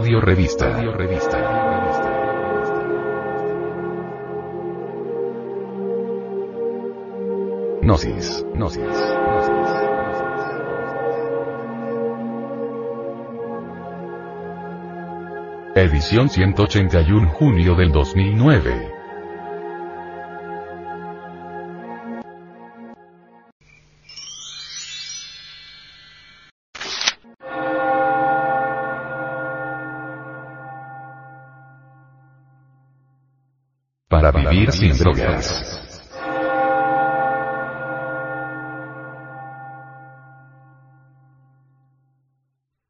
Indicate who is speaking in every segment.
Speaker 1: Audio Revista. Audio Revista. Gnosis. Gnosis. Edición 181 junio del 2009. Para vivir sin drogas.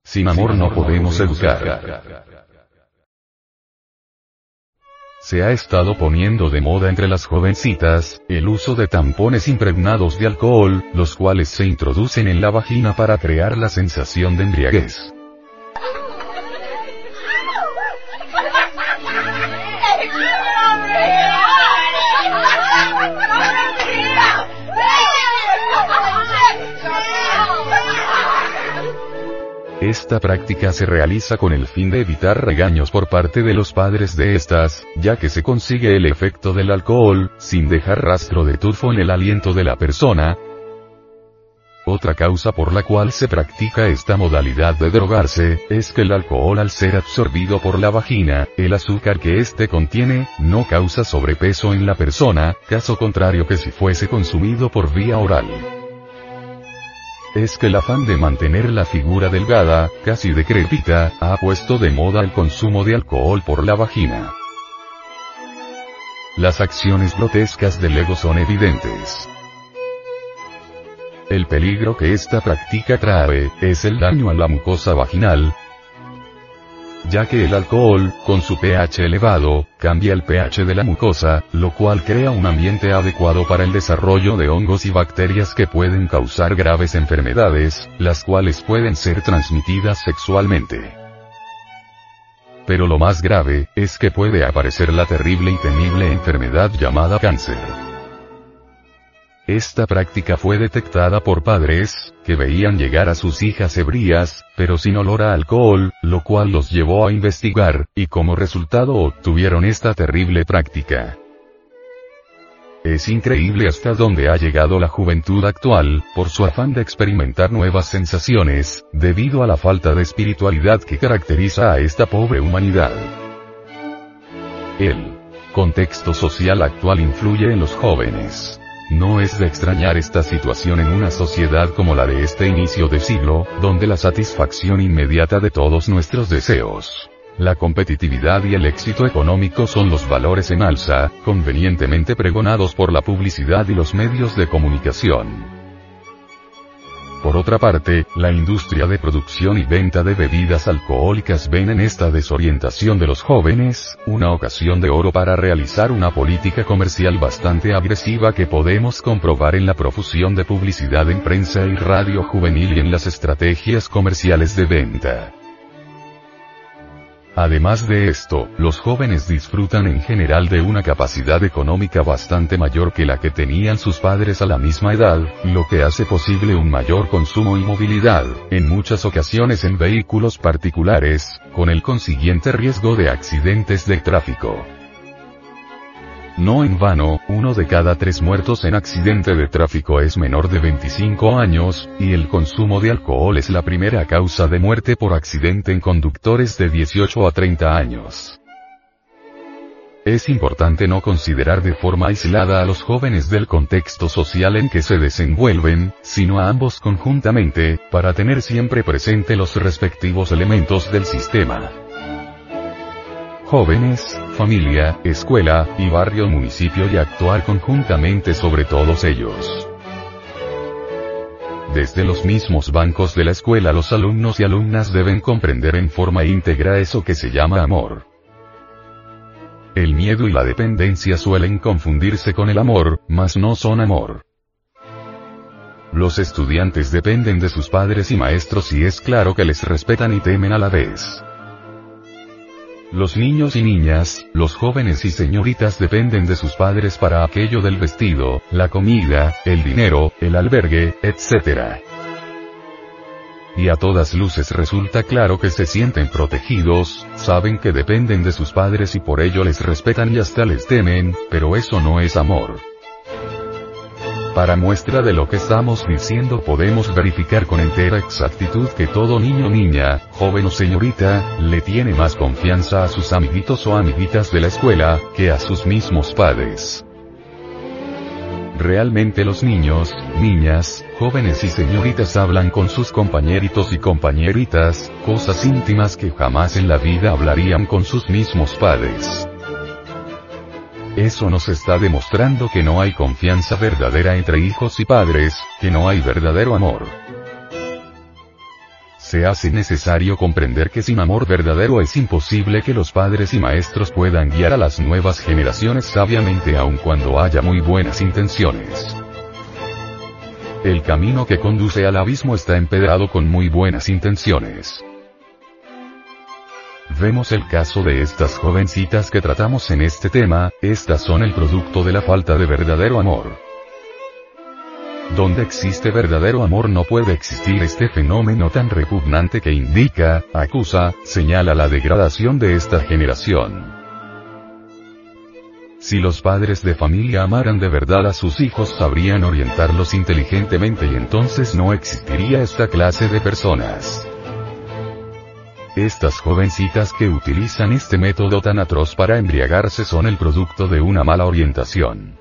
Speaker 1: Sin amor no podemos educar. Se ha estado poniendo de moda entre las jovencitas, el uso de tampones impregnados de alcohol, los cuales se introducen en la vagina para crear la sensación de embriaguez. Esta práctica se realiza con el fin de evitar regaños por parte de los padres de estas, ya que se consigue el efecto del alcohol, sin dejar rastro de tufo en el aliento de la persona. Otra causa por la cual se practica esta modalidad de drogarse, es que el alcohol al ser absorbido por la vagina, el azúcar que éste contiene, no causa sobrepeso en la persona, caso contrario que si fuese consumido por vía oral es que el afán de mantener la figura delgada, casi decrépita, ha puesto de moda el consumo de alcohol por la vagina. Las acciones grotescas del ego son evidentes. El peligro que esta práctica trae, es el daño a la mucosa vaginal, ya que el alcohol, con su pH elevado, cambia el pH de la mucosa, lo cual crea un ambiente adecuado para el desarrollo de hongos y bacterias que pueden causar graves enfermedades, las cuales pueden ser transmitidas sexualmente. Pero lo más grave, es que puede aparecer la terrible y temible enfermedad llamada cáncer. Esta práctica fue detectada por padres, que veían llegar a sus hijas ebrías, pero sin olor a alcohol, lo cual los llevó a investigar, y como resultado obtuvieron esta terrible práctica. Es increíble hasta dónde ha llegado la juventud actual, por su afán de experimentar nuevas sensaciones, debido a la falta de espiritualidad que caracteriza a esta pobre humanidad. El contexto social actual influye en los jóvenes. No es de extrañar esta situación en una sociedad como la de este inicio de siglo, donde la satisfacción inmediata de todos nuestros deseos, la competitividad y el éxito económico son los valores en alza, convenientemente pregonados por la publicidad y los medios de comunicación. Por otra parte, la industria de producción y venta de bebidas alcohólicas ven en esta desorientación de los jóvenes, una ocasión de oro para realizar una política comercial bastante agresiva que podemos comprobar en la profusión de publicidad en prensa y radio juvenil y en las estrategias comerciales de venta. Además de esto, los jóvenes disfrutan en general de una capacidad económica bastante mayor que la que tenían sus padres a la misma edad, lo que hace posible un mayor consumo y movilidad, en muchas ocasiones en vehículos particulares, con el consiguiente riesgo de accidentes de tráfico. No en vano, uno de cada tres muertos en accidente de tráfico es menor de 25 años, y el consumo de alcohol es la primera causa de muerte por accidente en conductores de 18 a 30 años. Es importante no considerar de forma aislada a los jóvenes del contexto social en que se desenvuelven, sino a ambos conjuntamente, para tener siempre presente los respectivos elementos del sistema jóvenes, familia, escuela, y barrio municipio y actuar conjuntamente sobre todos ellos. Desde los mismos bancos de la escuela los alumnos y alumnas deben comprender en forma íntegra eso que se llama amor. El miedo y la dependencia suelen confundirse con el amor, mas no son amor. Los estudiantes dependen de sus padres y maestros y es claro que les respetan y temen a la vez. Los niños y niñas, los jóvenes y señoritas dependen de sus padres para aquello del vestido, la comida, el dinero, el albergue, etc. y a todas luces resulta claro que se sienten protegidos, saben que dependen de sus padres y por ello les respetan y hasta les temen, pero eso no es amor. Para muestra de lo que estamos diciendo podemos verificar con entera exactitud que todo niño niña, joven o señorita, le tiene más confianza a sus amiguitos o amiguitas de la escuela, que a sus mismos padres. Realmente los niños, niñas, jóvenes y señoritas hablan con sus compañeritos y compañeritas, cosas íntimas que jamás en la vida hablarían con sus mismos padres. Eso nos está demostrando que no hay confianza verdadera entre hijos y padres, que no hay verdadero amor. Se hace necesario comprender que sin amor verdadero es imposible que los padres y maestros puedan guiar a las nuevas generaciones sabiamente aun cuando haya muy buenas intenciones. El camino que conduce al abismo está empedrado con muy buenas intenciones. Vemos el caso de estas jovencitas que tratamos en este tema, estas son el producto de la falta de verdadero amor. Donde existe verdadero amor no puede existir este fenómeno tan repugnante que indica, acusa, señala la degradación de esta generación. Si los padres de familia amaran de verdad a sus hijos sabrían orientarlos inteligentemente y entonces no existiría esta clase de personas. Estas jovencitas que utilizan este método tan atroz para embriagarse son el producto de una mala orientación.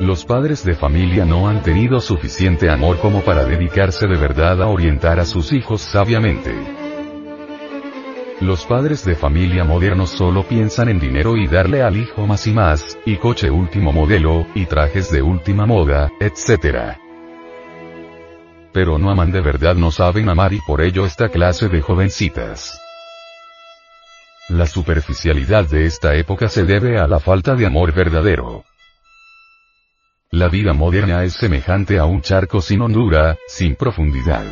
Speaker 1: Los padres de familia no han tenido suficiente amor como para dedicarse de verdad a orientar a sus hijos sabiamente. Los padres de familia modernos solo piensan en dinero y darle al hijo más y más, y coche último modelo, y trajes de última moda, etc pero no aman de verdad, no saben amar y por ello esta clase de jovencitas. La superficialidad de esta época se debe a la falta de amor verdadero. La vida moderna es semejante a un charco sin hondura, sin profundidad.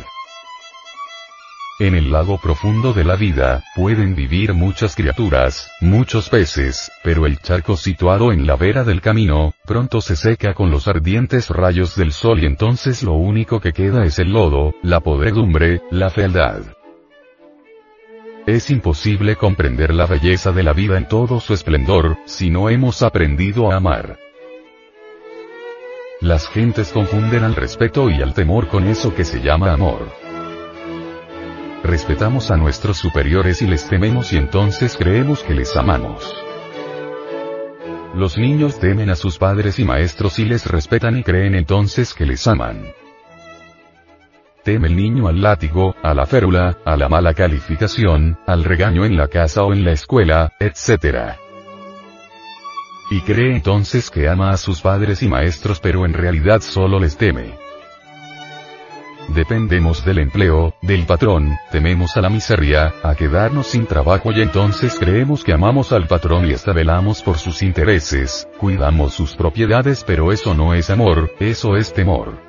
Speaker 1: En el lago profundo de la vida, pueden vivir muchas criaturas, muchos peces, pero el charco situado en la vera del camino, pronto se seca con los ardientes rayos del sol y entonces lo único que queda es el lodo, la podredumbre, la fealdad. Es imposible comprender la belleza de la vida en todo su esplendor, si no hemos aprendido a amar. Las gentes confunden al respeto y al temor con eso que se llama amor. Respetamos a nuestros superiores y les tememos y entonces creemos que les amamos. Los niños temen a sus padres y maestros y les respetan y creen entonces que les aman. Teme el niño al látigo, a la férula, a la mala calificación, al regaño en la casa o en la escuela, etc. Y cree entonces que ama a sus padres y maestros pero en realidad solo les teme. Dependemos del empleo, del patrón, tememos a la miseria, a quedarnos sin trabajo y entonces creemos que amamos al patrón y hasta velamos por sus intereses, cuidamos sus propiedades pero eso no es amor, eso es temor.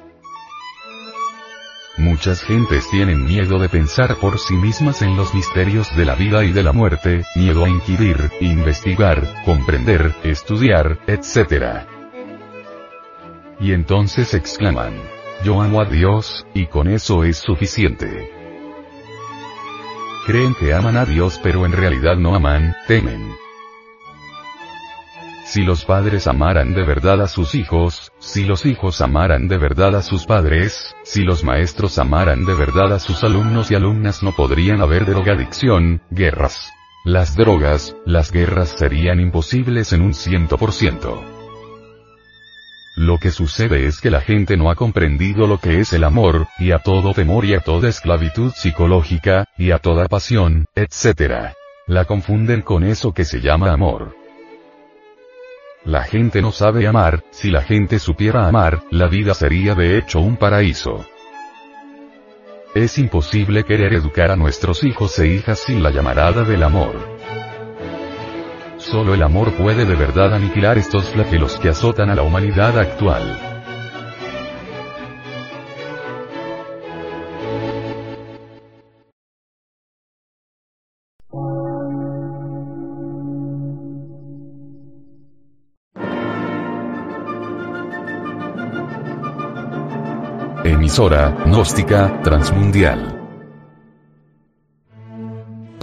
Speaker 1: Muchas gentes tienen miedo de pensar por sí mismas en los misterios de la vida y de la muerte, miedo a inquirir, investigar, comprender, estudiar, etc. Y entonces exclaman, yo amo a Dios, y con eso es suficiente. Creen que aman a Dios pero en realidad no aman, temen. Si los padres amaran de verdad a sus hijos, si los hijos amaran de verdad a sus padres, si los maestros amaran de verdad a sus alumnos y alumnas no podrían haber drogadicción, guerras. Las drogas, las guerras serían imposibles en un ciento por ciento. Lo que sucede es que la gente no ha comprendido lo que es el amor, y a todo temor y a toda esclavitud psicológica, y a toda pasión, etc. La confunden con eso que se llama amor. La gente no sabe amar, si la gente supiera amar, la vida sería de hecho un paraíso. Es imposible querer educar a nuestros hijos e hijas sin la llamarada del amor. Solo el amor puede de verdad aniquilar estos flagelos que azotan a la humanidad actual. emisora, gnóstica, transmundial.